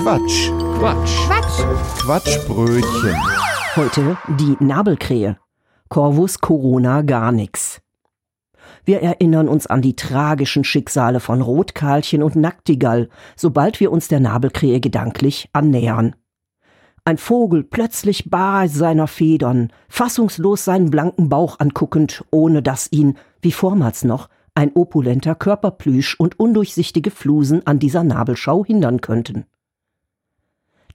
Quatsch. Quatsch. Quatsch. Quatschbrötchen. Heute die Nabelkrähe. Corvus corona gar nix. Wir erinnern uns an die tragischen Schicksale von Rotkarlchen und Naktigall, sobald wir uns der Nabelkrähe gedanklich annähern. Ein Vogel plötzlich bar seiner Federn, fassungslos seinen blanken Bauch anguckend, ohne dass ihn, wie vormals noch, ein opulenter Körperplüsch und undurchsichtige Flusen an dieser Nabelschau hindern könnten.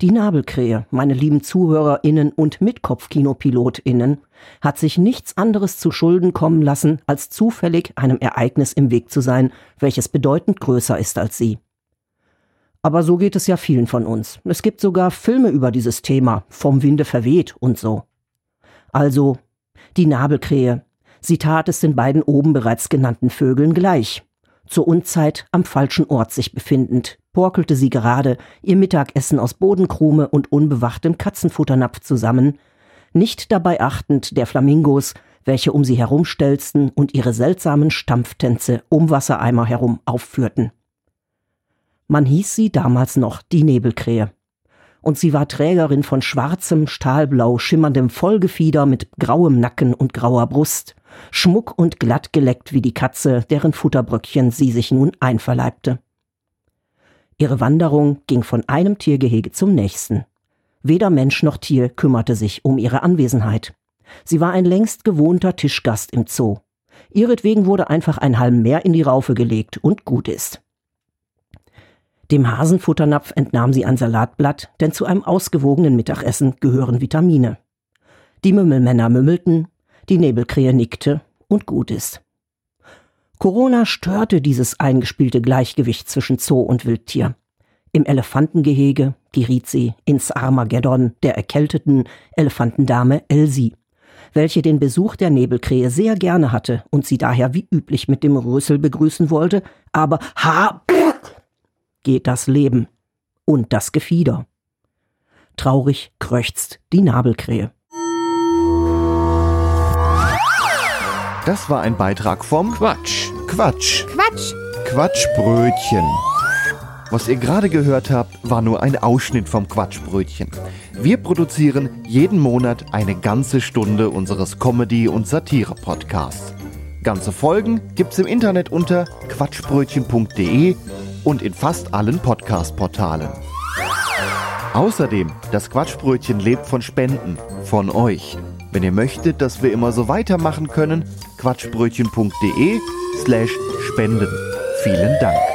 Die Nabelkrähe, meine lieben ZuhörerInnen und MitkopfkinoPilotInnen, hat sich nichts anderes zu Schulden kommen lassen, als zufällig einem Ereignis im Weg zu sein, welches bedeutend größer ist als sie. Aber so geht es ja vielen von uns. Es gibt sogar Filme über dieses Thema, vom Winde verweht und so. Also, die Nabelkrähe, Sie tat es den beiden oben bereits genannten Vögeln gleich. Zur Unzeit am falschen Ort sich befindend, porkelte sie gerade ihr Mittagessen aus Bodenkrume und unbewachtem Katzenfutternapf zusammen, nicht dabei achtend der Flamingos, welche um sie herumstelzten und ihre seltsamen Stampftänze um Wassereimer herum aufführten. Man hieß sie damals noch die Nebelkrähe und sie war Trägerin von schwarzem, stahlblau schimmerndem Vollgefieder mit grauem Nacken und grauer Brust, schmuck und glatt geleckt wie die Katze, deren Futterbröckchen sie sich nun einverleibte. Ihre Wanderung ging von einem Tiergehege zum nächsten. Weder Mensch noch Tier kümmerte sich um ihre Anwesenheit. Sie war ein längst gewohnter Tischgast im Zoo. Ihretwegen wurde einfach ein Halm mehr in die Raufe gelegt und gut ist. Dem Hasenfutternapf entnahm sie ein Salatblatt, denn zu einem ausgewogenen Mittagessen gehören Vitamine. Die Mümmelmänner mümmelten, die Nebelkrähe nickte und gut ist. Corona störte dieses eingespielte Gleichgewicht zwischen Zoo und Wildtier. Im Elefantengehege geriet sie ins Armageddon der erkälteten Elefantendame Elsie, welche den Besuch der Nebelkrähe sehr gerne hatte und sie daher wie üblich mit dem Rösel begrüßen wollte, aber ha geht das Leben und das Gefieder. Traurig kröchzt die Nabelkrähe. Das war ein Beitrag vom Quatsch. Quatsch. Quatsch. Quatschbrötchen. Was ihr gerade gehört habt, war nur ein Ausschnitt vom Quatschbrötchen. Wir produzieren jeden Monat eine ganze Stunde unseres Comedy- und Satire-Podcasts. Ganze Folgen gibt's im Internet unter quatschbrötchen.de und in fast allen Podcast-Portalen. Außerdem, das Quatschbrötchen lebt von Spenden, von euch. Wenn ihr möchtet, dass wir immer so weitermachen können, quatschbrötchen.de slash spenden. Vielen Dank.